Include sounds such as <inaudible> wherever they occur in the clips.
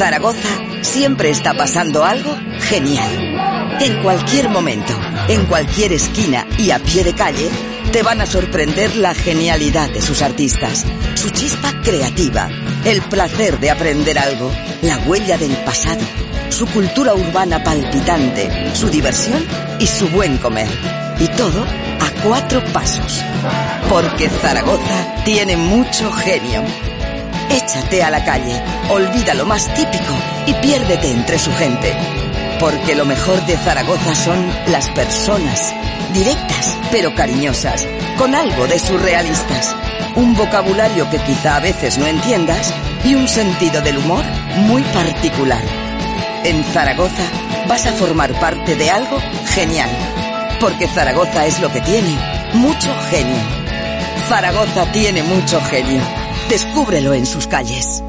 Zaragoza siempre está pasando algo genial. En cualquier momento, en cualquier esquina y a pie de calle, te van a sorprender la genialidad de sus artistas, su chispa creativa, el placer de aprender algo, la huella del pasado, su cultura urbana palpitante, su diversión y su buen comer. Y todo a cuatro pasos. Porque Zaragoza tiene mucho genio. Échate a la calle, olvida lo más típico y piérdete entre su gente. Porque lo mejor de Zaragoza son las personas, directas pero cariñosas, con algo de surrealistas, un vocabulario que quizá a veces no entiendas y un sentido del humor muy particular. En Zaragoza vas a formar parte de algo genial, porque Zaragoza es lo que tiene, mucho genio. Zaragoza tiene mucho genio. Descúbrelo en sus calles.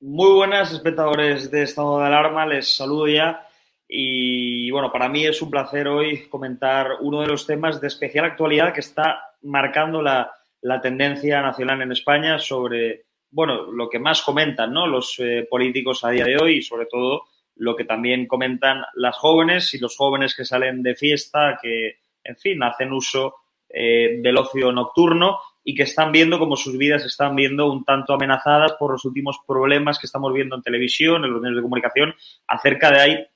Muy buenas, espectadores de Estado de Alarma, les saludo ya. Y bueno, para mí es un placer hoy comentar uno de los temas de especial actualidad que está marcando la, la tendencia nacional en España sobre, bueno, lo que más comentan ¿no? los eh, políticos a día de hoy y sobre todo lo que también comentan las jóvenes y los jóvenes que salen de fiesta, que, en fin, hacen uso eh, del ocio nocturno y que están viendo como sus vidas están viendo un tanto amenazadas por los últimos problemas que estamos viendo en televisión, en los medios de comunicación, acerca de hay,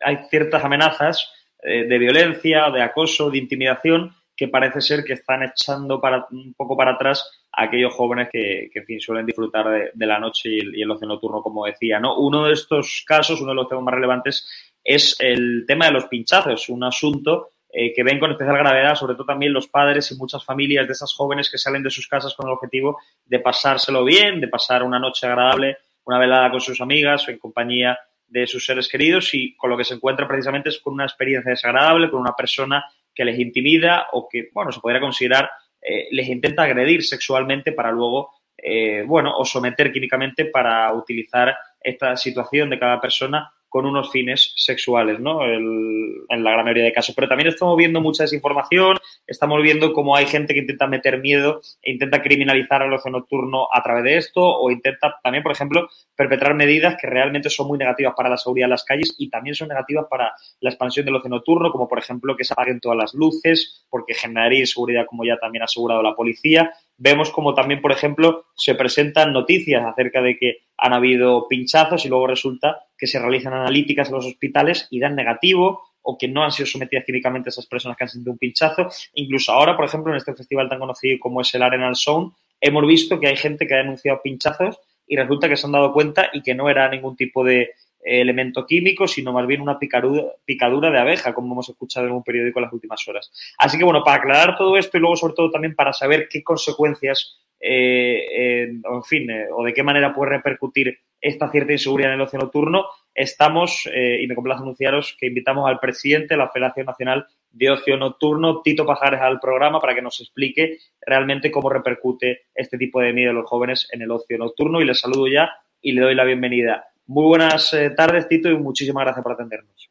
hay ciertas amenazas eh, de violencia, de acoso, de intimidación que parece ser que están echando para, un poco para atrás aquellos jóvenes que, que en fin, suelen disfrutar de, la noche y el, y ocio nocturno, como decía. ¿no? Uno de estos casos, uno de los temas más relevantes, es el tema de los pinchazos, un asunto eh, que ven con especial gravedad, sobre todo también los padres y muchas familias de esas jóvenes que salen de sus casas con el objetivo de pasárselo bien, de pasar una noche agradable, una velada con sus amigas o en compañía de sus seres queridos y con lo que se encuentra precisamente es con una experiencia desagradable, con una persona que les intimida o que, bueno, se podría considerar eh, les intenta agredir sexualmente para luego, eh, bueno, o someter químicamente para utilizar esta situación de cada persona con unos fines sexuales, ¿no? El, en la gran mayoría de casos. Pero también estamos viendo mucha desinformación, estamos viendo cómo hay gente que intenta meter miedo e intenta criminalizar al ocio nocturno a través de esto o intenta también, por ejemplo, perpetrar medidas que realmente son muy negativas para la seguridad en las calles y también son negativas para la expansión del ocio nocturno, como por ejemplo que se apaguen todas las luces porque generaría inseguridad, como ya también ha asegurado la policía. Vemos como también, por ejemplo, se presentan noticias acerca de que han habido pinchazos y luego resulta que se realizan analíticas en los hospitales y dan negativo o que no han sido sometidas químicamente esas personas que han sentido un pinchazo. Incluso ahora, por ejemplo, en este festival tan conocido como es el Arenal Sound, hemos visto que hay gente que ha denunciado pinchazos y resulta que se han dado cuenta y que no era ningún tipo de elemento químico, sino más bien una picadura, picadura de abeja, como hemos escuchado en un periódico en las últimas horas. Así que, bueno, para aclarar todo esto y luego, sobre todo, también para saber qué consecuencias eh, en fin, eh, o de qué manera puede repercutir esta cierta inseguridad en el ocio nocturno, estamos, eh, y me complace anunciaros que invitamos al presidente de la Federación Nacional de Ocio Nocturno, Tito Pajares, al programa para que nos explique realmente cómo repercute este tipo de miedo de los jóvenes en el ocio nocturno. Y les saludo ya y le doy la bienvenida. Muy buenas tardes, Tito, y muchísimas gracias por atendernos.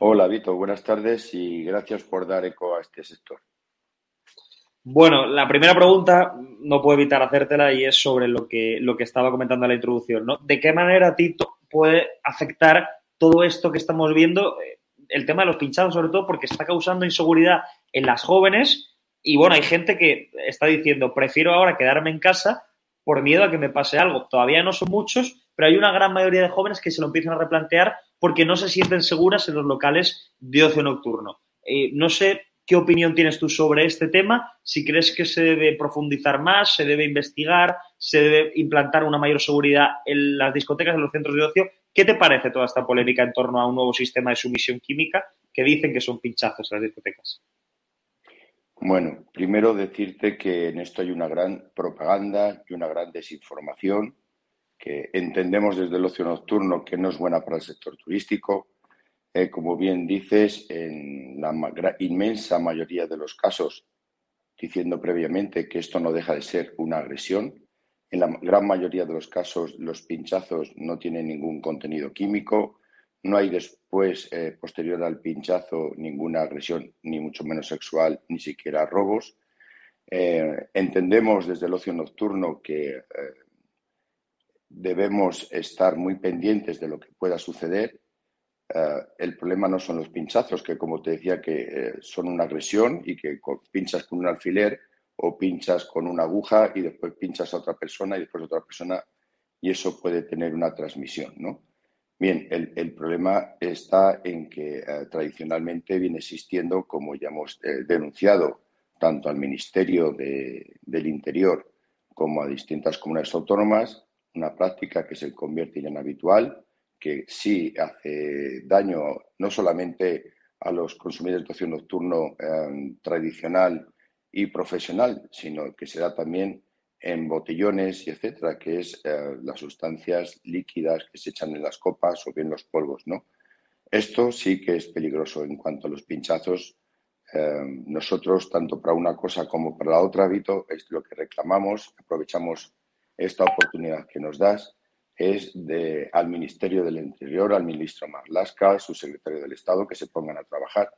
Hola, Vito. Buenas tardes y gracias por dar eco a este sector. Bueno, la primera pregunta no puedo evitar hacértela y es sobre lo que, lo que estaba comentando en la introducción, ¿no? ¿De qué manera, Tito, puede afectar todo esto que estamos viendo, eh, el tema de los pinchados sobre todo, porque está causando inseguridad en las jóvenes y bueno, hay gente que está diciendo, prefiero ahora quedarme en casa por miedo a que me pase algo. Todavía no son muchos, pero hay una gran mayoría de jóvenes que se lo empiezan a replantear porque no se sienten seguras en los locales de ocio nocturno. Eh, no sé ¿Qué opinión tienes tú sobre este tema? Si crees que se debe profundizar más, se debe investigar, se debe implantar una mayor seguridad en las discotecas, en los centros de ocio. ¿Qué te parece toda esta polémica en torno a un nuevo sistema de sumisión química que dicen que son pinchazos las discotecas? Bueno, primero decirte que en esto hay una gran propaganda y una gran desinformación entendemos desde el ocio nocturno que no es buena para el sector turístico, eh, como bien dices, en la inmensa mayoría de los casos, diciendo previamente que esto no deja de ser una agresión. En la gran mayoría de los casos, los pinchazos no tienen ningún contenido químico, no hay después, eh, posterior al pinchazo, ninguna agresión, ni mucho menos sexual, ni siquiera robos. Eh, entendemos desde el ocio nocturno que debemos estar muy pendientes de lo que pueda suceder eh, el problema no son los pinchazos, que como te decía, que eh, son una agresión y que pinchas con un alfiler o pinchas con una aguja y después pinchas a otra persona y después a otra persona y eso puede tener una transmisión, ¿no? Bien, el, problema está en que eh, tradicionalmente viene existiendo, como ya hemos denunciado, tanto al Ministerio del Interior como a distintas comunidades autónomas, una práctica que se convierte ya en habitual, que sí hace daño no solamente a los consumidores de ocio nocturno em, tradicional y profesional, sino que se da también en botellones y etcétera, que es eh, las sustancias líquidas que se echan en las copas o bien los polvos, ¿no? Esto sí que es peligroso en cuanto a los pinchazos. Em, nosotros, tanto para una cosa como para la otra, Vito, es lo que reclamamos, aprovechamos esta oportunidad que nos das es de, al Ministerio del Interior, al ministro Marlaska, al subsecretario del Estado, que se pongan a trabajar,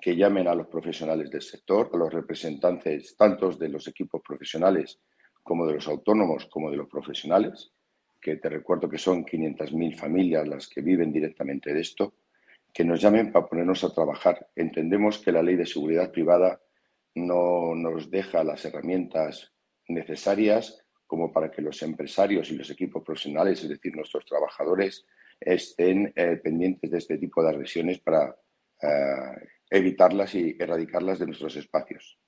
que llamen a los profesionales del sector, a los representantes tanto de los equipos profesionales como de los autónomos como de los profesionales, que te recuerdo que son 500.000 familias las que viven directamente de esto, que nos llamen para ponernos a trabajar. Entendemos que la ley de seguridad privada no nos deja las herramientas necesarias como para que los empresarios y los equipos profesionales, es decir, nuestros trabajadores, estén eh, pendientes de este tipo de agresiones para eh, evitarlas y erradicarlas de nuestros espacios.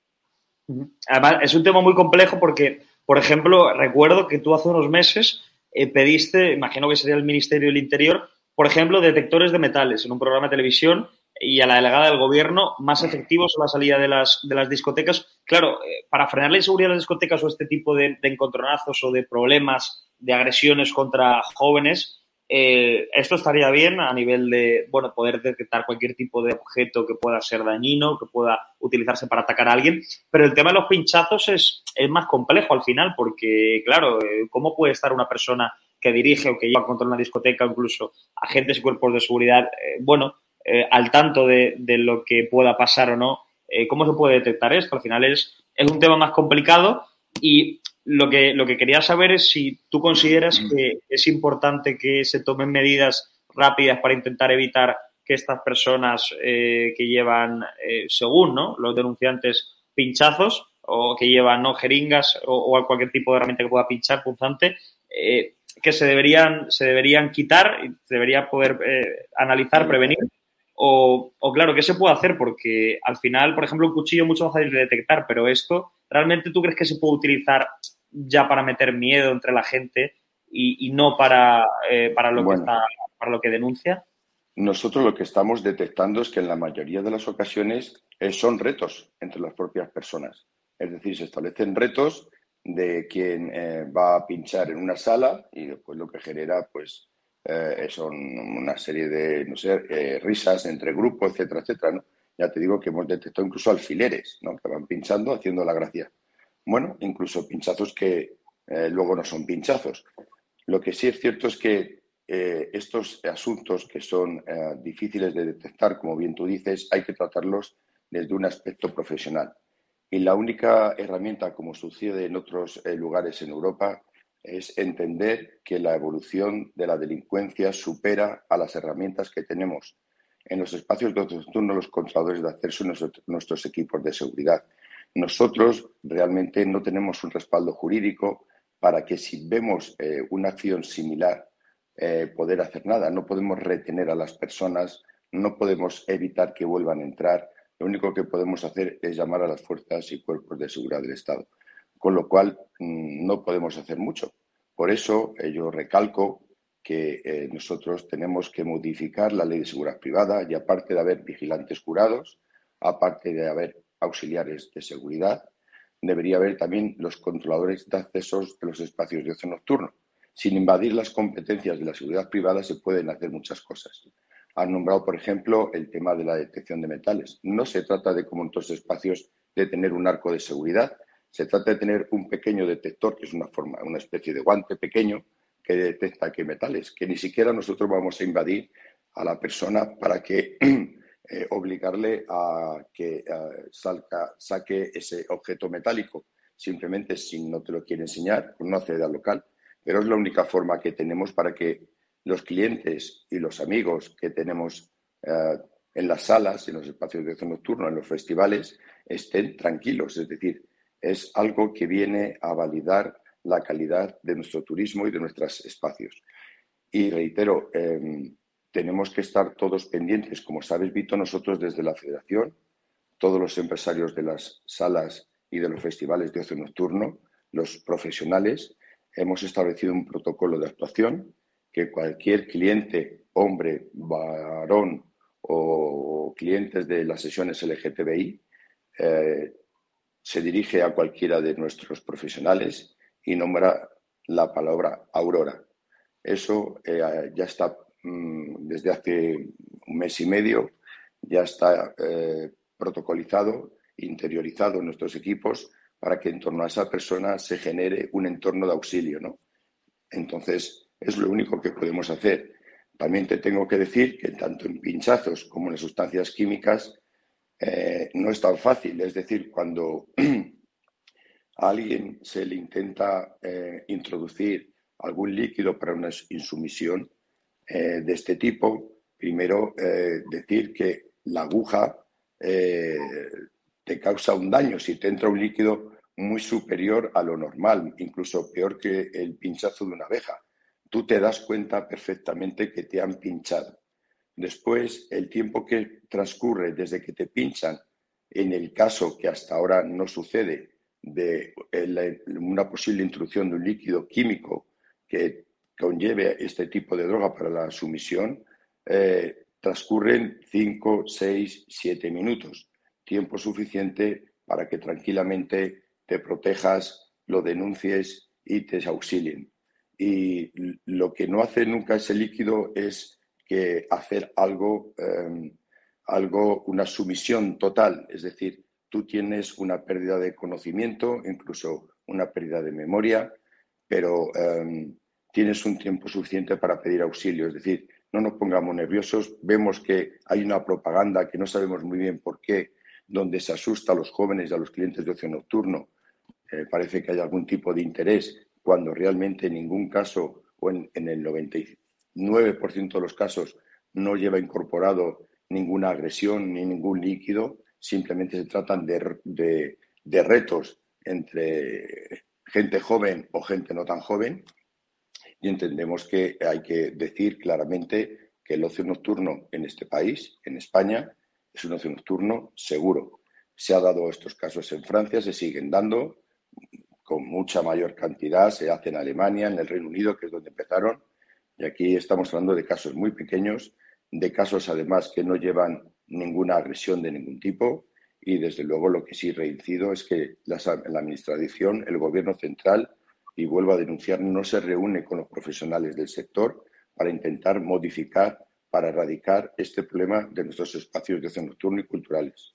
Además, es un tema muy complejo porque, por ejemplo, recuerdo que tú hace unos meses eh, pediste, imagino que sería el Ministerio del Interior, por ejemplo, detectores de metales en un programa de televisión y a la delegada del gobierno más efectivos a la salida de las, de las discotecas. Claro, eh, para frenar la inseguridad de las discotecas o este tipo de, encontronazos o de problemas, de agresiones contra jóvenes, eh, esto estaría bien a nivel de, bueno, poder detectar cualquier tipo de objeto que pueda ser dañino, que pueda utilizarse para atacar a alguien, pero el tema de los pinchazos es, es más complejo al final, porque, claro, eh, ¿cómo puede estar una persona que dirige o que lleva control una discoteca, incluso agentes y cuerpos de seguridad, bueno, eh, al tanto de, lo que pueda pasar o no. Eh, ¿Cómo se puede detectar esto? Al final es, es un tema más complicado y lo que, lo que quería saber es si tú consideras que es importante que se tomen medidas rápidas para intentar evitar que estas personas eh, que llevan, según ¿no? los denunciantes, pinchazos o que llevan ¿no? jeringas o, cualquier tipo de herramienta que pueda pinchar, punzante, que se deberían, se deberían quitar y se debería poder analizar, prevenir o, claro, ¿qué se puede hacer? Porque al final, por ejemplo, un cuchillo es mucho más fácil de detectar, pero esto, ¿realmente tú crees que se puede utilizar ya para meter miedo entre la gente y, no para, eh, para, lo que para lo que denuncia? Nosotros lo que estamos detectando es que en la mayoría de las ocasiones eh, son retos entre las propias personas. Es decir, se establecen retos de quien eh, va a pinchar en una sala y después lo que genera pues eh, son una serie de, no sé, eh, risas entre grupos, etcétera, etcétera, ¿no? Ya te digo que hemos detectado incluso alfileres, ¿no? Que van pinchando haciendo la gracia. Bueno, incluso pinchazos que luego no son pinchazos. Lo que sí es cierto es que estos asuntos que son difíciles de detectar, como bien tú dices, hay que tratarlos desde un aspecto profesional. Y la única herramienta, como sucede en otros eh, lugares en Europa, es entender que la evolución de la delincuencia supera a las herramientas que tenemos en los espacios de turno los controladores de acceso nuestros equipos de seguridad. Nosotros realmente no tenemos un respaldo jurídico para que si vemos eh, una acción similar eh, poder hacer nada. No podemos retener a las personas, no podemos evitar que vuelvan a entrar, lo único que podemos hacer es llamar a las fuerzas y cuerpos de seguridad del Estado, con lo cual mm, no podemos hacer mucho. Por eso eh, yo recalco que eh, nosotros tenemos que modificar la ley de seguridad privada y aparte de haber vigilantes curados, aparte de haber auxiliares de seguridad, debería haber también los controladores de accesos de los espacios de ocio nocturno. Sin invadir las competencias de la seguridad privada se pueden hacer muchas cosas han nombrado, por ejemplo, el tema de la detección de metales. No se trata de, como en otros espacios, de tener un arco de seguridad. Se trata de tener un pequeño detector, que es una forma, una especie de guante pequeño que detecta qué metales, que ni siquiera nosotros vamos a invadir a la persona para que <clears throat> eh, obligarle a que salga, saque ese objeto metálico. Simplemente si no te lo quiere enseñar, no accede al local. Pero es la única forma que tenemos para que los clientes y los amigos que tenemos eh, en las salas, en los espacios de ocio nocturno, en los festivales, estén tranquilos. Es decir, es algo que viene a validar la calidad de nuestro turismo y de nuestros espacios. Y reitero, em, tenemos que estar todos pendientes. Como sabes, Vito, nosotros desde la Federación, todos los empresarios de las salas y de los festivales de ocio nocturno, los profesionales, hemos establecido un protocolo de actuación que cualquier cliente, hombre, varón o clientes de las sesiones LGTBI, eh, se dirige a cualquiera de nuestros profesionales y nombra la palabra Aurora. Eso eh, ya está mm, desde hace un mes y medio, ya está eh, protocolizado, interiorizado en nuestros equipos para que en torno a esa persona se genere un entorno de auxilio. ¿no? Entonces, es lo único que podemos hacer. También te tengo que decir que tanto en pinchazos como en sustancias químicas eh, no es tan fácil. Es decir, cuando <clears throat> a alguien se le intenta eh, introducir algún líquido para una insumisión eh, de este tipo, primero decir que la aguja te causa un daño si te entra un líquido muy superior a lo normal, incluso peor que el pinchazo de una abeja tú te das cuenta perfectamente que te han pinchado. Después, el tiempo que transcurre desde que te pinchan, en el caso que hasta ahora no sucede, de una posible introducción de un líquido químico que conlleve este tipo de droga para la sumisión, eh, transcurren 5, 6, 7 minutos, tiempo suficiente para que tranquilamente te protejas, lo denuncies y te auxilien. Y lo que no hace nunca ese líquido es que hacer algo, em, algo, una sumisión total, es decir, tú tienes una pérdida de conocimiento, incluso una pérdida de memoria, pero em, tienes un tiempo suficiente para pedir auxilio, es decir, no nos pongamos nerviosos, vemos que hay una propaganda que no sabemos muy bien por qué, donde se asusta a los jóvenes y a los clientes de ocio nocturno, eh, parece que hay algún tipo de interés cuando realmente en ningún caso o en, el 99% de los casos no lleva incorporado ninguna agresión ni ningún líquido, simplemente se tratan de, retos entre gente joven o gente no tan joven y entendemos que hay que decir claramente que el ocio nocturno en este país, en España, es un ocio nocturno seguro. Se ha dado estos casos en Francia, se siguen dando, con mucha mayor cantidad, se hace en Alemania, en el Reino Unido, que es donde empezaron, y aquí estamos hablando de casos muy pequeños, de casos además que no llevan ninguna agresión de ningún tipo y desde luego lo que sí reincido es que la, Administración, el Gobierno central, y vuelvo a denunciar, no se reúne con los profesionales del sector para intentar modificar, para erradicar este problema de nuestros espacios de ocio nocturno y culturales.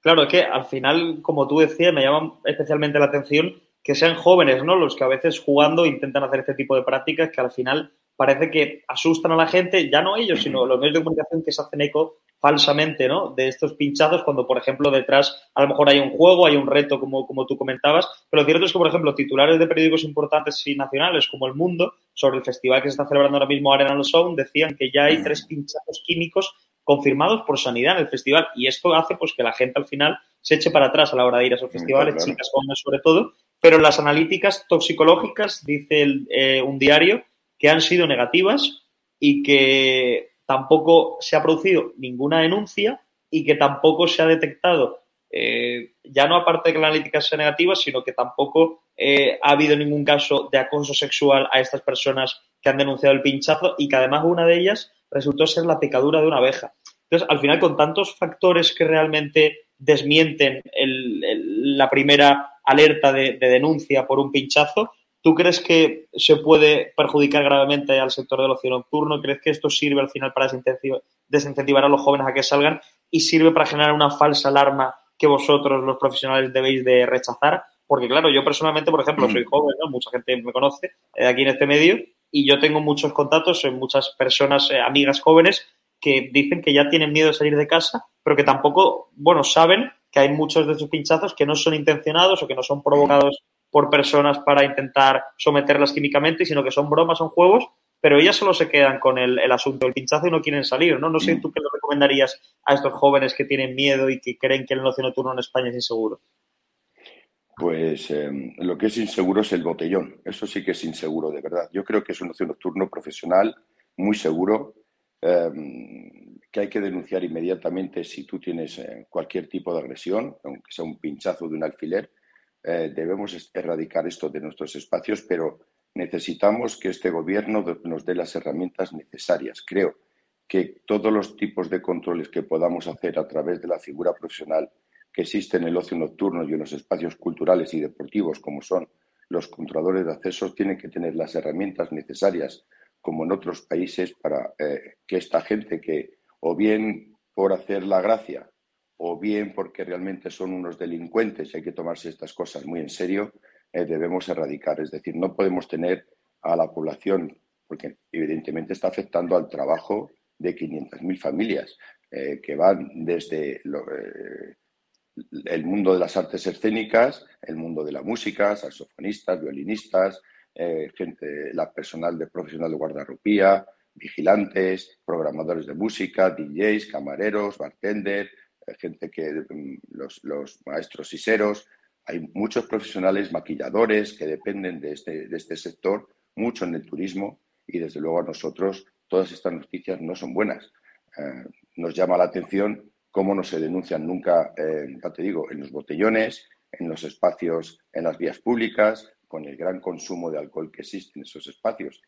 Claro, es que al final, como tú decías, me llama especialmente la atención que sean jóvenes, ¿no? Los que a veces jugando intentan hacer este tipo de prácticas que al final parece que asustan a la gente, ya no ellos, sino los medios de comunicación que se hacen eco falsamente, ¿no? De estos pinchazos cuando, por ejemplo, detrás a lo mejor hay un juego, hay un reto, como, como tú comentabas, pero lo cierto es que, por ejemplo, titulares de periódicos importantes y nacionales como El Mundo, sobre el festival que se está celebrando ahora mismo Arena Sound, decían que ya hay tres pinchazos químicos confirmados por sanidad en el festival y esto hace pues que la gente al final se eche para atrás a la hora de ir a esos festivales, chicas jóvenes sobre todo, pero las analíticas toxicológicas, dice eh, un diario, que han sido negativas y que tampoco se ha producido ninguna denuncia y que tampoco se ha detectado, eh, ya no aparte de que la analítica sea negativa, sino que tampoco eh, ha habido ningún caso de acoso sexual a estas personas que han denunciado el pinchazo y que además una de ellas resultó ser la picadura de una abeja. Entonces, al final, con tantos factores que realmente desmienten la primera alerta de, denuncia por un pinchazo, ¿tú crees que se puede perjudicar gravemente al sector del ocio nocturno? ¿Crees que esto sirve al final para desincentivar a los jóvenes a que salgan y sirve para generar una falsa alarma que vosotros, los profesionales, debéis de rechazar? Porque, claro, yo personalmente, por ejemplo, soy <clears throat> joven, mucha gente me conoce eh, aquí en este medio, y yo tengo muchos contactos en muchas personas, eh, amigas jóvenes, que dicen que ya tienen miedo de salir de casa, pero que tampoco, bueno, saben que hay muchos de esos pinchazos que no son intencionados o que no son provocados por personas para intentar someterlas químicamente, sino que son bromas, son juegos, pero ellas solo se quedan con el, asunto del pinchazo y no quieren salir, ¿no? No sé tú qué le recomendarías a estos jóvenes que tienen miedo y que creen que el ocio nocturno en España es inseguro. Pues em, lo que es inseguro es el botellón. Eso sí que es inseguro, de verdad. Yo creo que es un ocio nocturno profesional, muy seguro, em, que hay que denunciar inmediatamente si tú tienes eh, cualquier tipo de agresión, aunque sea un pinchazo de un alfiler. Eh, debemos erradicar esto de nuestros espacios, pero necesitamos que este gobierno nos dé las herramientas necesarias. Creo que todos los tipos de controles que podamos hacer a través de la figura profesional que existe en el ocio nocturno y en los espacios culturales y deportivos, como son los controladores de acceso, tienen que tener las herramientas necesarias, como en otros países, para eh, que esta gente que, o bien por hacer la gracia, o bien porque realmente son unos delincuentes y hay que tomarse estas cosas muy en serio, eh, debemos erradicar. Es decir, no podemos tener a la población, porque evidentemente está afectando al trabajo de 500.000 familias, eh, que van desde lo, el mundo de las artes escénicas, el mundo de la música, saxofonistas, violinistas, eh, gente, la personal de profesional de guardarropía, vigilantes, programadores de música, DJs, camareros, bartender, eh, gente que mm, los, los maestros siseros. Hay muchos profesionales maquilladores que dependen de este, de este sector, mucho en el turismo y desde luego a nosotros todas estas noticias no son buenas. Eh, nos llama la atención cómo no se denuncian nunca, eh, ya te digo, en los botellones, en los espacios, en las vías públicas, con el gran consumo de alcohol que existe en esos espacios.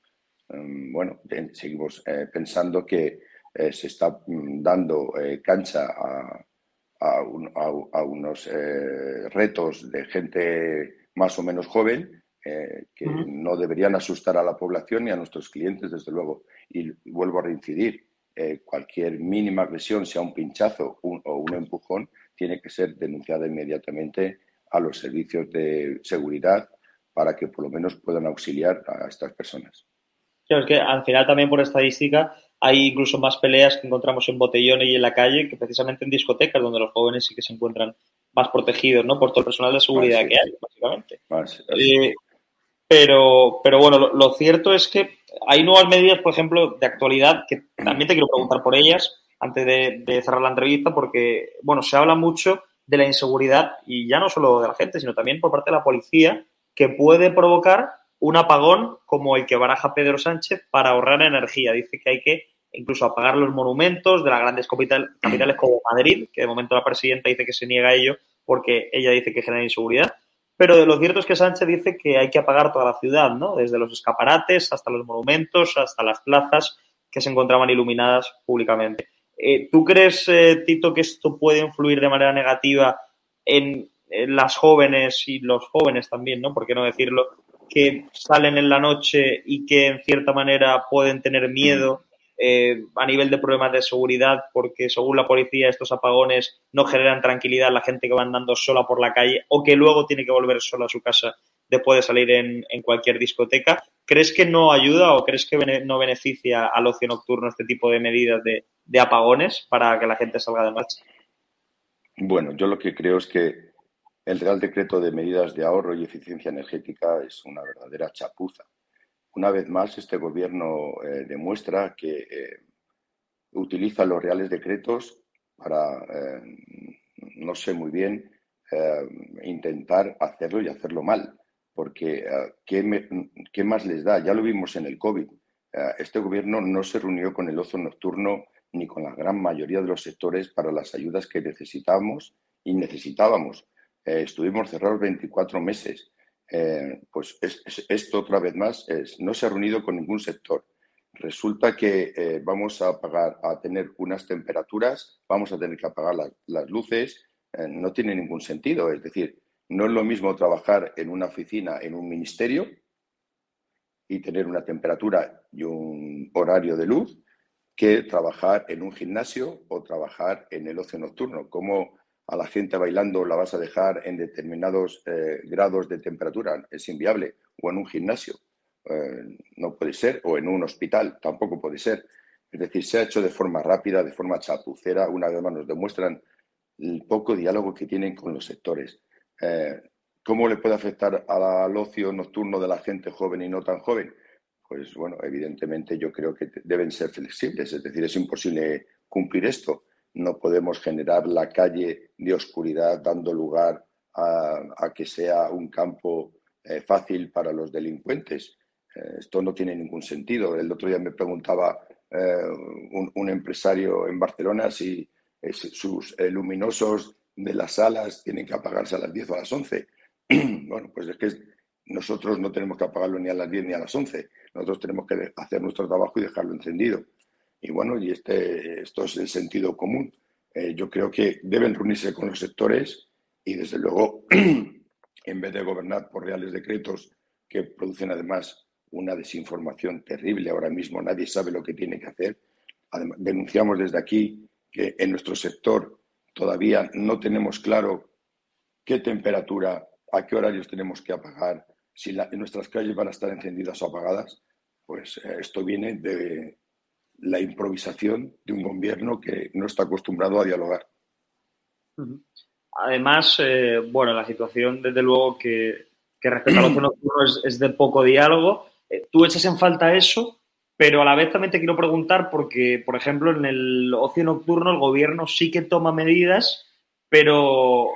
Mm, bueno, seguimos eh, pensando que eh, se está mm, dando cancha a, unos retos de gente más o menos joven que no deberían asustar a la población ni a nuestros clientes, desde luego. Y vuelvo a reincidir, eh, cualquier mínima agresión, sea un pinchazo o un empujón, tiene que ser denunciada inmediatamente a los servicios de seguridad para que por lo menos puedan auxiliar a estas personas. Claro, es que al final también por estadística hay incluso más peleas que encontramos en botellones y en la calle que precisamente en discotecas donde los jóvenes sí que se encuentran más protegidos, ¿no? Por todo el personal de seguridad que hay, básicamente. Eh, pero, pero bueno, lo, cierto es que hay nuevas medidas, por ejemplo, de actualidad, que también te quiero preguntar por ellas antes de, cerrar la entrevista, porque, bueno, se habla mucho de la inseguridad y ya no solo de la gente, sino también por parte de la policía, que puede provocar un apagón como el que baraja Pedro Sánchez para ahorrar energía. Dice que hay que incluso apagar los monumentos de las grandes capitales como Madrid, que de momento la presidenta dice que se niega a ello porque ella dice que genera inseguridad. Pero lo cierto es que Sánchez dice que hay que apagar toda la ciudad, ¿no? Desde los escaparates hasta los monumentos, hasta las plazas que se encontraban iluminadas públicamente. Eh, ¿Tú crees, eh, Tito, que esto puede influir de manera negativa en, las jóvenes y los jóvenes también, ¿no? ¿Por qué no decirlo? Que salen en la noche y que en cierta manera pueden tener miedo eh, a nivel de problemas de seguridad, porque según la policía estos apagones no generan tranquilidad a la gente que va andando sola por la calle o que luego tiene que volver sola a su casa después de salir en, cualquier discoteca. ¿Crees que no ayuda o crees que no beneficia al ocio nocturno este tipo de medidas de, de apagones para que la gente salga de marcha? Bueno, yo lo que creo es que el Real Decreto de Medidas de Ahorro y Eficiencia Energética es una verdadera chapuza. Una vez más, este Gobierno eh, demuestra que eh, utiliza los reales decretos para, eh, no sé muy bien, intentar hacerlo y hacerlo mal. Porque, ¿qué, ¿qué, más les da? Ya lo vimos en el COVID. este Gobierno no se reunió con el ocio nocturno ni con la gran mayoría de los sectores para las ayudas que necesitamos y necesitábamos. Eh, estuvimos cerrados 24 meses. Eh, pues esto otra vez más es, no se ha reunido con ningún sector. Resulta que eh, vamos a pagar, a tener unas temperaturas, vamos a tener que apagar las luces, no tiene ningún sentido. Es decir, no es lo mismo trabajar en una oficina, en un ministerio y tener una temperatura y un horario de luz que trabajar en un gimnasio o trabajar en el ocio nocturno. ¿Cómo a la gente bailando la vas a dejar en determinados eh, grados de temperatura? Es inviable. O en un gimnasio. Eh, no puede ser. O en un hospital. Tampoco puede ser. Es decir, se ha hecho de forma rápida, de forma chapucera. Una vez más nos demuestran el poco diálogo que tienen con los sectores. Eh, ¿Cómo le puede afectar al ocio nocturno de la gente joven y no tan joven? pues bueno, evidentemente yo creo que deben ser flexibles, es decir, es imposible cumplir esto. No podemos generar la calle de oscuridad dando lugar a, que sea un campo eh, fácil para los delincuentes. Eh, esto no tiene ningún sentido. El otro día me preguntaba eh, un, empresario en Barcelona si sus luminosos de las salas tienen que apagarse a las 10 o a las 11. <clears throat> bueno, pues es que nosotros no tenemos que apagarlo ni a las 10 ni a las 11. Nosotros tenemos que hacer nuestro trabajo y dejarlo encendido. Y bueno, y este, esto es el sentido común. Eh, yo creo que deben reunirse con los sectores y, desde luego, <clears throat> en vez de gobernar por reales decretos que producen además una desinformación terrible ahora mismo, nadie sabe lo que tiene que hacer. denunciamos desde aquí que en nuestro sector todavía no tenemos claro qué temperatura, a qué horarios tenemos que apagar, si nuestras calles van a estar encendidas o apagadas, pues eh, esto viene de la improvisación de un gobierno que no está acostumbrado a dialogar. Además, eh, bueno, la situación, desde luego, que, que respecto al ocio nocturno es, de poco diálogo. Eh, tú echas en falta eso, pero a la vez también te quiero preguntar porque, por ejemplo, en el ocio nocturno el gobierno sí que toma medidas, pero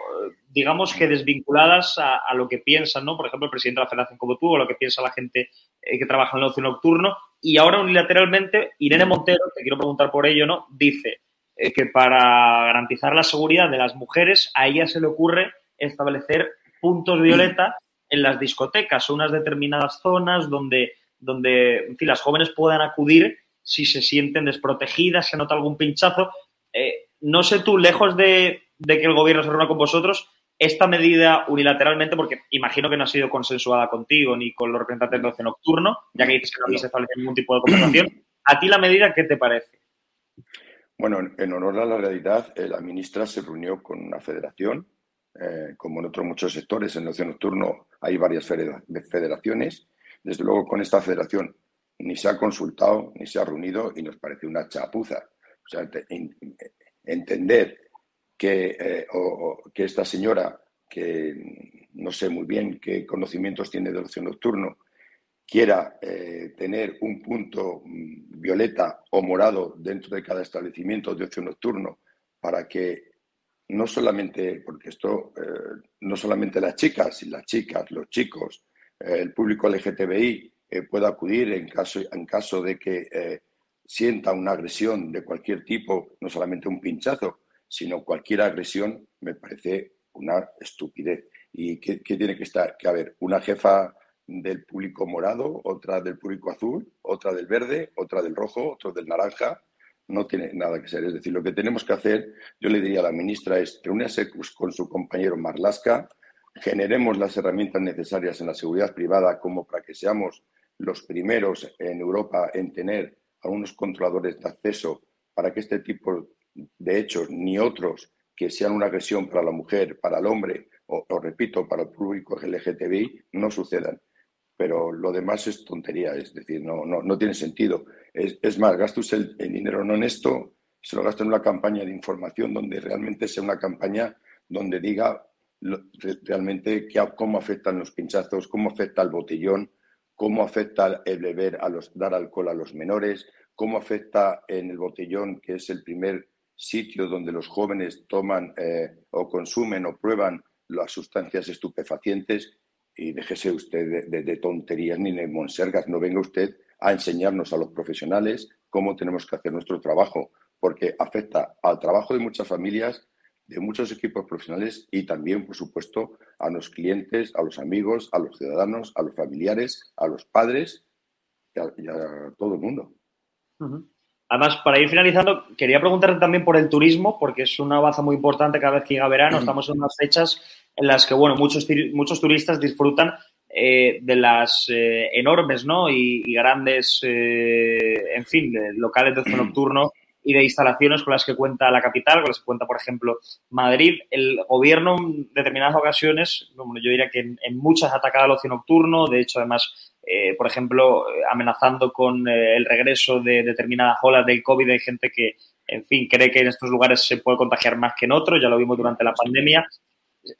digamos que desvinculadas a, lo que piensan, ¿no? Por ejemplo, el presidente de la federación como tú, o lo que piensa la gente eh, que trabaja en el ocio nocturno. Y ahora unilateralmente, Irene Montero, te quiero preguntar por ello, ¿no? Dice eh, que para garantizar la seguridad de las mujeres, a ella se le ocurre establecer puntos violeta en las discotecas, unas determinadas zonas donde, donde las jóvenes puedan acudir si se sienten desprotegidas, se nota algún pinchazo. Eh, no sé tú, lejos de, de que el gobierno se reúna con vosotros, esta medida unilateralmente, porque imagino que no ha sido consensuada contigo ni con los representantes del ocio nocturno, ya que dices que no se establece ningún tipo de conversación, ¿a ti la medida qué te parece? Bueno, en honor a la realidad, eh, la ministra se reunió con una federación, eh, como en otros muchos sectores, en el ocio nocturno hay varias federaciones. Desde luego, con esta federación ni se ha consultado, ni se ha reunido y nos parece una chapuza. O sea, entender que, eh, que esta señora, que no sé muy bien qué conocimientos tiene de ocio nocturno, quiera eh, tener un punto mm, violeta o morado dentro de cada establecimiento de ocio nocturno para que no solamente, porque esto, eh, no solamente las chicas, y las chicas, los chicos, el público LGTBI pueda acudir en caso, en caso de que sienta una agresión de cualquier tipo, no solamente un pinchazo, sino cualquier agresión me parece una estupidez. ¿Y qué, tiene que estar? Que haber una jefa del público morado, otra del público azul, otra del verde, otra del rojo, otra del naranja. no tiene nada que ser. Es decir, lo que tenemos que hacer, yo le diría a la ministra, es reunirse con su compañero Marlasca, generemos las herramientas necesarias en la seguridad privada como para que seamos los primeros en Europa en tener algunos controladores de acceso para que este tipo de hechos ni otros que sean una agresión para la mujer, para el hombre o, repito, para el público LGTBI no sucedan. Pero lo demás es tontería, es decir, no, no, no tiene sentido. Es, es más, gaste el, el, dinero no en esto, se lo gasta en una campaña de información donde realmente sea una campaña donde diga realmente qué, cómo afectan los pinchazos, cómo afecta el botellón, cómo afecta el beber, a los, dar alcohol a los menores, cómo afecta en el botellón, que es el primer sitio donde los jóvenes toman eh, o consumen o prueban las sustancias estupefacientes y déjese usted de, tonterías ni de monsergas, no venga usted a enseñarnos a los profesionales cómo tenemos que hacer nuestro trabajo, porque afecta al trabajo de muchas familias, de muchos equipos profesionales y también, por supuesto, a los clientes, a los amigos, a los ciudadanos, a los familiares, a los padres y a, todo el mundo. Además, para ir finalizando, quería preguntarte también por el turismo, porque es una baza muy importante cada vez que llega verano. Estamos en unas fechas en las que, bueno, muchos, muchos turistas disfrutan eh, de las eh, enormes ¿no? y, grandes, eh, en fin, locales de ocio nocturno y de instalaciones con las que cuenta la capital, con las que cuenta, por ejemplo, Madrid. El gobierno, en determinadas ocasiones, yo diría que en, en muchas ha atacado al ocio nocturno. De hecho, además, eh, por ejemplo, amenazando con eh, el regreso de determinadas olas del COVID. Hay gente que, en fin, cree que en estos lugares se puede contagiar más que en otros, ya lo vimos durante la pandemia.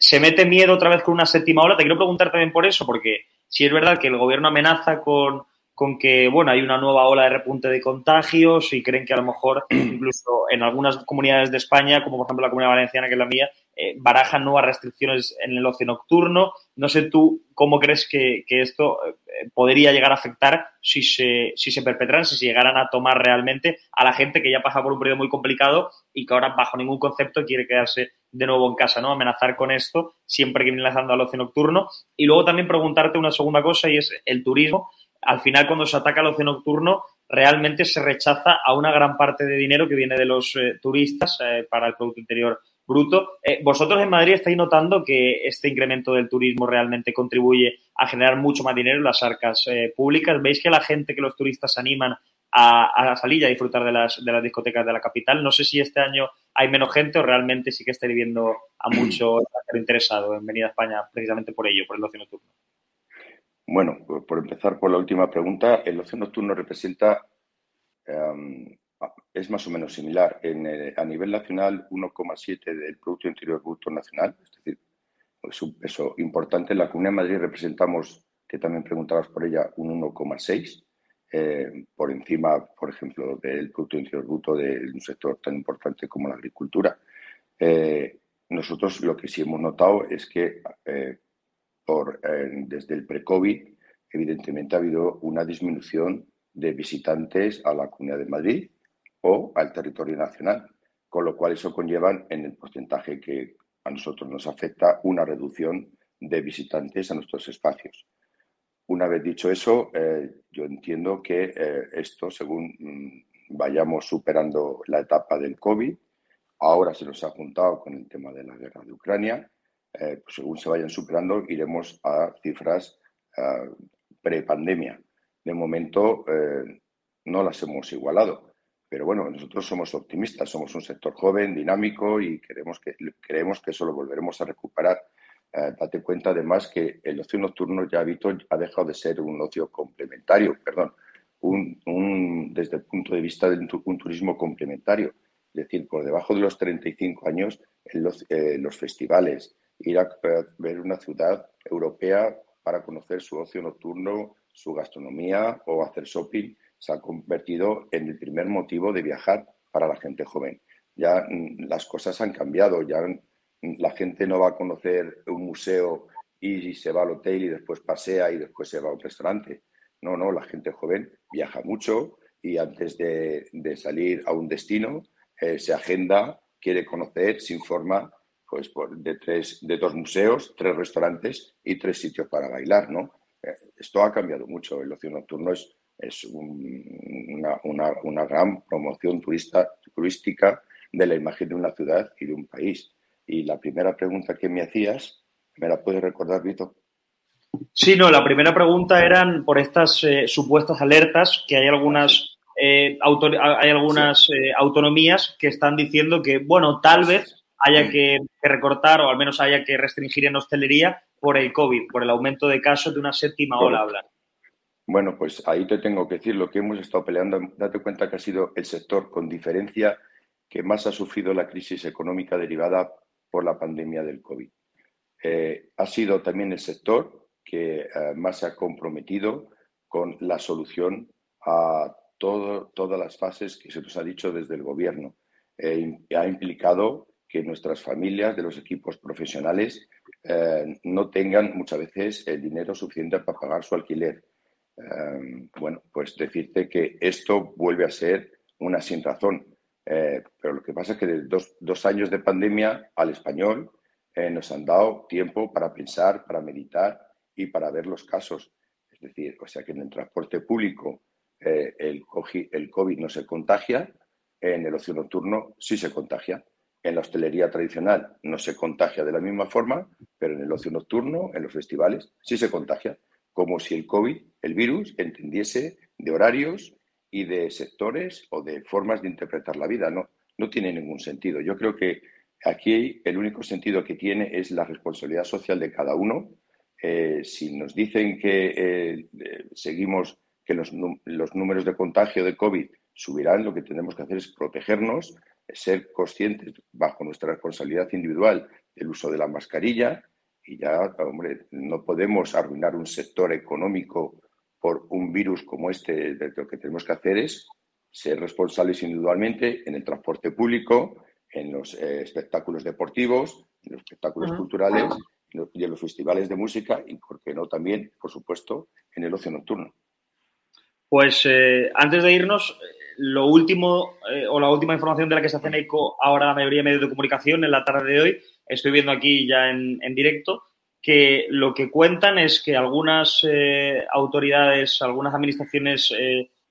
¿Se mete miedo otra vez con una séptima ola? Te quiero preguntar también por eso, porque si es verdad que el gobierno amenaza con, con que, bueno, hay una nueva ola de repunte de contagios y creen que a lo mejor <clears throat> incluso en algunas comunidades de España, como por ejemplo la comunidad valenciana, que es la mía, eh, barajan nuevas restricciones en el ocio nocturno. No sé tú cómo crees que, esto eh, podría llegar a afectar si se, si se perpetran, si se llegaran a tomar realmente a la gente que ya pasa por un periodo muy complicado y que ahora bajo ningún concepto quiere quedarse de nuevo en casa, ¿no? Amenazar con esto siempre que viene lanzando al ocio nocturno. Y luego también preguntarte una segunda cosa y es el turismo. Al final, cuando se ataca al ocio nocturno, realmente se rechaza a una gran parte de dinero que viene de los eh, turistas para el Producto Interior bruto. Eh, ¿Vosotros en Madrid estáis notando que este incremento del turismo realmente contribuye a generar mucho más dinero en las arcas eh, públicas? ¿Veis que la gente, que los turistas se animan a, salir y a disfrutar de las, de las discotecas de la capital? No sé si este año hay menos gente o realmente sí que estáis viendo a mucho <clears throat> interesado en venir a España precisamente por ello, por el ocio nocturno. Bueno, por empezar por la última pregunta, el ocio nocturno representa em, es más o menos similar. En, eh, a nivel nacional, 1,7 del Producto Interior Bruto Nacional, es decir, es un peso importante. En la Comunidad de Madrid representamos, que también preguntabas por ella, un 1,6, eh, por encima, por ejemplo, del Producto Interior Bruto de un sector tan importante como la agricultura. Eh, nosotros lo que sí hemos notado es que por, desde el pre-COVID, evidentemente ha habido una disminución de visitantes a la Comunidad de Madrid o al territorio nacional, con lo cual eso conlleva en el porcentaje que a nosotros nos afecta una reducción de visitantes a nuestros espacios. Una vez dicho eso, eh, yo entiendo que eh, esto, según mm, vayamos superando la etapa del COVID, ahora se nos ha juntado con el tema de la guerra de Ucrania, eh, pues según se vayan superando, iremos a cifras pre-pandemia. De momento, no las hemos igualado. Pero bueno, nosotros somos optimistas, somos un sector joven, dinámico y queremos que, creemos que eso lo volveremos a recuperar. Eh, date cuenta además que el ocio nocturno ya ha dejado de ser un ocio complementario, perdón, un, desde el punto de vista de un turismo complementario. Es decir, por debajo de los 35 años, en eh, los festivales, ir a ver una ciudad europea para conocer su ocio nocturno, su gastronomía o hacer shopping se ha convertido en el primer motivo de viajar para la gente joven. Ya mm, las cosas han cambiado, ya mm, la gente no va a conocer un museo y se va al hotel y después pasea y después se va a un restaurante. No, no, la gente joven viaja mucho y antes de, salir a un destino eh, se agenda, quiere conocer, se informa pues, de, tres, de dos museos, tres restaurantes y tres sitios para bailar. ¿no? Eh, esto ha cambiado mucho. El ocio nocturno es es una, una, gran promoción turista, turística de la imagen de una ciudad y de un país. Y la primera pregunta que me hacías, ¿me la puedes recordar, Vito? Sí, no, la primera pregunta eran por estas eh, supuestas alertas que hay algunas, eh, hay algunas eh, autonomías que están diciendo que, bueno, tal vez haya que, recortar o al menos haya que restringir en hostelería por el COVID, por el aumento de casos de una séptima ola, hablan. Bueno, pues ahí te tengo que decir lo que hemos estado peleando. Date cuenta que ha sido el sector con diferencia que más ha sufrido la crisis económica derivada por la pandemia del COVID. ha sido también el sector que eh, más se ha comprometido con la solución a todas las fases que se nos ha dicho desde el Gobierno. Eh, ha implicado que nuestras familias de los equipos profesionales eh, no tengan muchas veces el dinero suficiente para pagar su alquiler. bueno, pues decirte que esto vuelve a ser una sin razón. pero lo que pasa es que de dos, dos años de pandemia al español nos han dado tiempo para pensar, para meditar y para ver los casos. Es decir, o sea que en el transporte público eh, el, el COVID no se contagia, en el ocio nocturno sí se contagia. En la hostelería tradicional no se contagia de la misma forma, pero en el ocio nocturno, en los festivales, sí se contagia. Como si el COVID, el virus, entendiese de horarios y de sectores o de formas de interpretar la vida. No, no tiene ningún sentido. Yo creo que aquí el único sentido que tiene es la responsabilidad social de cada uno eh, si nos dicen que eh, seguimos, que los, números de contagio de COVID subirán, lo que tenemos que hacer es protegernos, ser conscientes bajo nuestra responsabilidad individual del uso de la mascarilla y ya, hombre, no podemos arruinar un sector económico por un virus como este. Lo que tenemos que hacer es ser responsables individualmente en el transporte público, en los espectáculos deportivos, en los espectáculos culturales y en los festivales de música y, ¿por qué no también, por supuesto, en el ocio nocturno? Pues eh, antes de irnos, lo último eh, o la última información de la que se hacen eco ahora la mayoría de medios de comunicación en la tarde de hoy, estoy viendo aquí ya en, directo, que lo que cuentan es que algunas eh, autoridades, algunas administraciones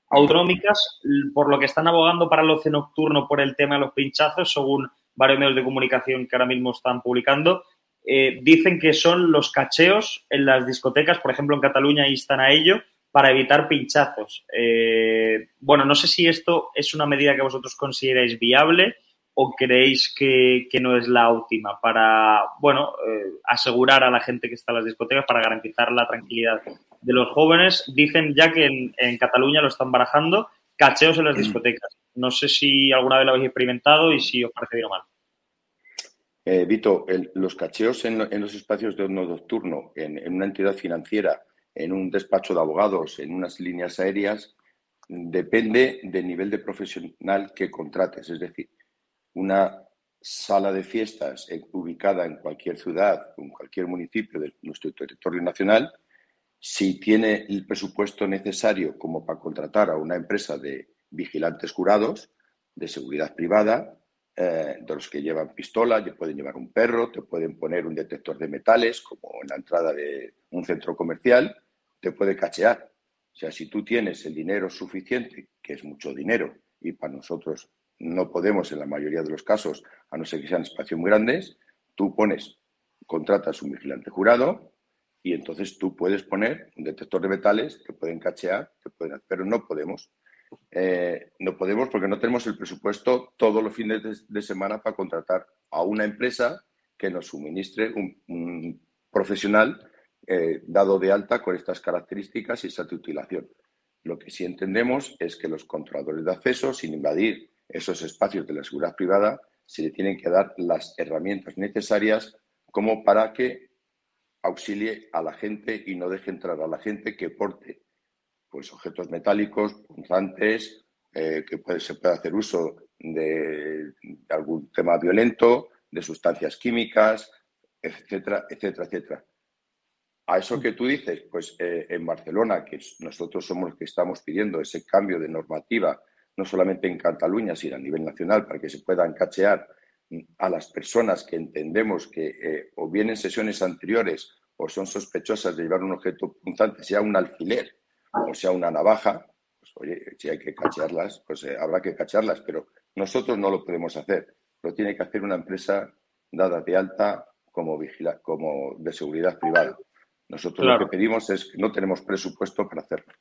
autonómicas, por lo que están abogando para el ocio nocturno por el tema de los pinchazos, según varios medios de comunicación que ahora mismo están publicando, eh, dicen que son los cacheos en las discotecas, por ejemplo en Cataluña están a ello, para evitar pinchazos. Eh, bueno, no sé si esto es una medida que vosotros consideráis viable o creéis que, no es la óptima para, bueno, eh, asegurar a la gente que está en las discotecas para garantizar la tranquilidad de los jóvenes. Dicen ya que en, en Cataluña lo están barajando, cacheos en las discotecas. No sé si alguna vez lo habéis experimentado y si os parece bien o mal. Eh, Vito, los cacheos en, los espacios de horno nocturno, en, una entidad financiera, en un despacho de abogados, en unas líneas aéreas, depende del nivel de profesional que contrates. Es decir, una sala de fiestas ubicada en cualquier ciudad, en cualquier municipio de nuestro territorio nacional, si tiene el presupuesto necesario como para contratar a una empresa de vigilantes jurados, de seguridad privada, eh, de los que llevan pistola, te pueden llevar un perro, te pueden poner un detector de metales, como en la entrada de un centro comercial, te puede cachear. O sea, si tú tienes el dinero suficiente, que es mucho dinero, y para nosotros no podemos en la mayoría de los casos, a no ser que sean espacios muy grandes, tú pones, contratas un vigilante jurado y entonces tú puedes poner un detector de metales, te pueden cachear, te pueden, pero no podemos. Eh, no podemos porque no tenemos el presupuesto todos los fines de, semana para contratar a una empresa que nos suministre un, profesional eh, dado de alta con estas características y esa titulación. Lo que sí entendemos es que los controladores de acceso, sin invadir esos espacios de la seguridad privada, se le tienen que dar las herramientas necesarias como para que auxilie a la gente y no deje entrar a la gente que porte pues, objetos metálicos, punzantes, eh, que puede, se puede hacer uso de, algún tema violento, de sustancias químicas, etcétera, etcétera, etcétera. A eso que tú dices, pues eh, en Barcelona, que nosotros somos los que estamos pidiendo ese cambio de normativa, no solamente en Cataluña, sino a nivel nacional, para que se puedan cachear a las personas que entendemos que eh, o bien en sesiones anteriores o son sospechosas de llevar un objeto punzante, sea un alfiler o sea una navaja, oye, si hay que cachearlas, pues eh, habrá que cacharlas, pero nosotros no lo podemos hacer. Lo tiene que hacer una empresa dada de alta como, vigila como de seguridad privada. Nosotros lo que pedimos es que no tenemos presupuesto para hacerlo.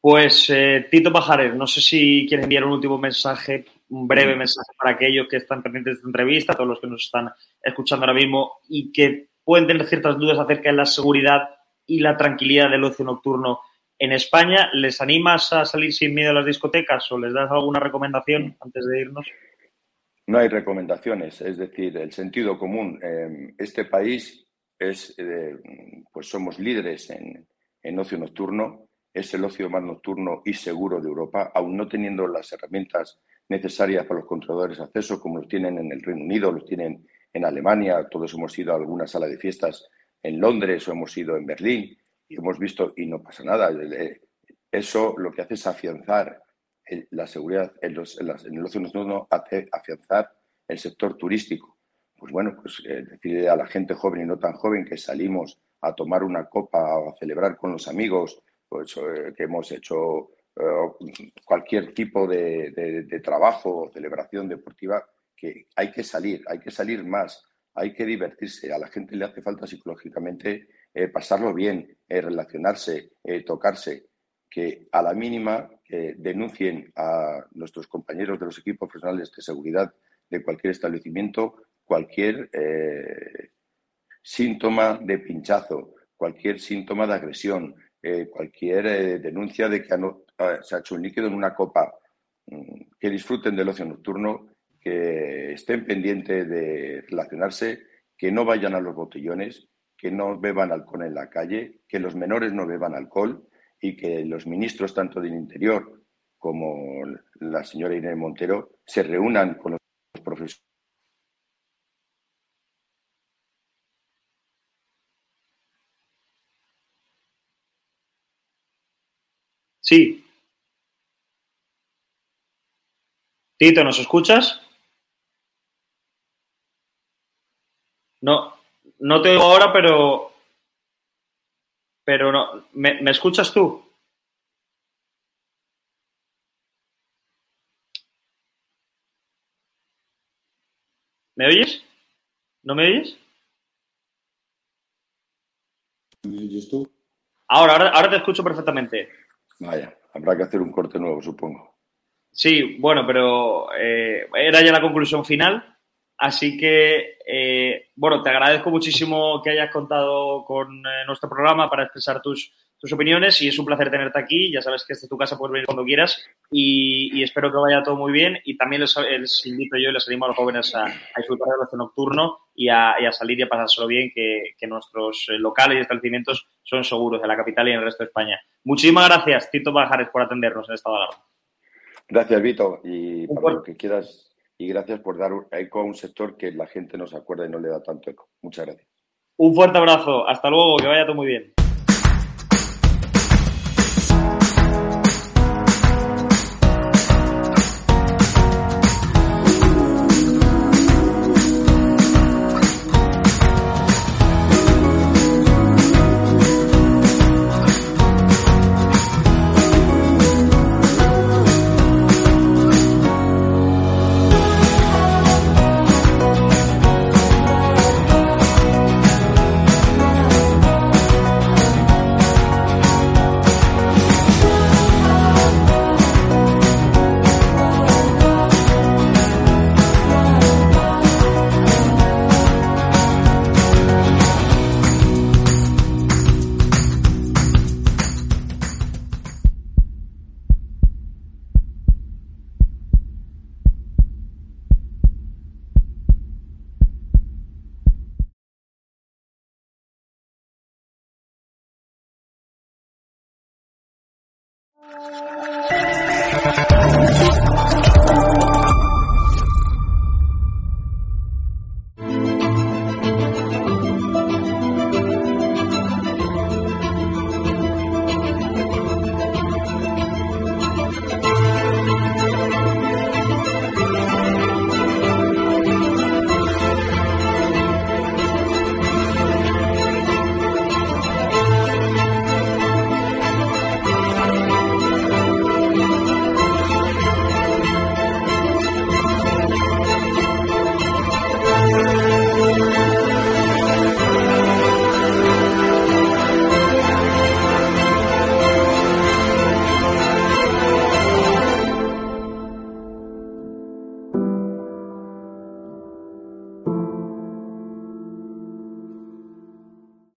Pues eh, Tito Pajares, no sé si quieres enviar un último mensaje, un breve mensaje para aquellos que están pendientes de esta entrevista, todos los que nos están escuchando ahora mismo y que pueden tener ciertas dudas acerca de la seguridad y la tranquilidad del ocio nocturno en España. ¿Les animas a salir sin miedo a las discotecas o les das alguna recomendación antes de irnos? No hay recomendaciones, es decir, el sentido común. este país es, eh, pues somos líderes en, en ocio nocturno, es el ocio más nocturno y seguro de Europa, aún no teniendo las herramientas necesarias para los controladores de acceso, como los tienen en el Reino Unido, los tienen en Alemania, todos hemos ido a alguna sala de fiestas en Londres o hemos ido en Berlín y hemos visto y no pasa nada. Eso lo que hace es afianzar la seguridad en, los, en, el ocio nocturno, hace afianzar el sector turístico. Pues bueno, pues eh, decirle a la gente joven y no tan joven que salimos a tomar una copa o a celebrar con los amigos, pues eh, que hemos hecho eh, cualquier tipo de, de trabajo o celebración deportiva, que hay que salir, hay que salir más, hay que divertirse. A la gente le hace falta psicológicamente pasarlo bien, relacionarse, tocarse, que a la mínima denuncien a nuestros compañeros de los equipos profesionales de seguridad de cualquier establecimiento cualquier síntoma de pinchazo, cualquier síntoma de agresión, cualquier denuncia de que se ha hecho un líquido en una copa, mm, que disfruten del ocio nocturno, que estén pendientes de relacionarse, que no vayan a los botellones, que no beban alcohol en la calle, que los menores no beban alcohol y que los ministros tanto del Interior como la señora Irene Montero se reúnan con los profesores. Sí. Tito, ¿nos escuchas? No, no te oigo ahora, pero. Pero no. ¿Me, ¿me escuchas tú? ¿Me oyes? ¿No me oyes? ¿Me oyes tú? Ahora, ahora, ahora te escucho perfectamente. Vaya, habrá que hacer un corte nuevo, supongo. Sí, bueno, pero eh, era ya la conclusión final. Así que, eh, bueno, te agradezco muchísimo que hayas contado con eh, nuestro programa para expresar tus, tus opiniones y es un placer tenerte aquí. Ya sabes que esta es tu casa, puedes venir cuando quieras y, espero que vaya todo muy bien. Y también les, invito yo y les animo a los jóvenes a, disfrutar del ocio nocturno y a, salir y a pasárselo bien, que, nuestros eh, locales y establecimientos son seguros en la capital y en el resto de España. Muchísimas gracias, Tito Bajares, por atendernos en esta hora. Gracias, Vito. Y para lo que quieras y gracias por dar eco a un sector que la gente no se acuerda y no le da tanto eco. Muchas gracias. Un fuerte abrazo. Hasta luego. Que vaya todo muy bien.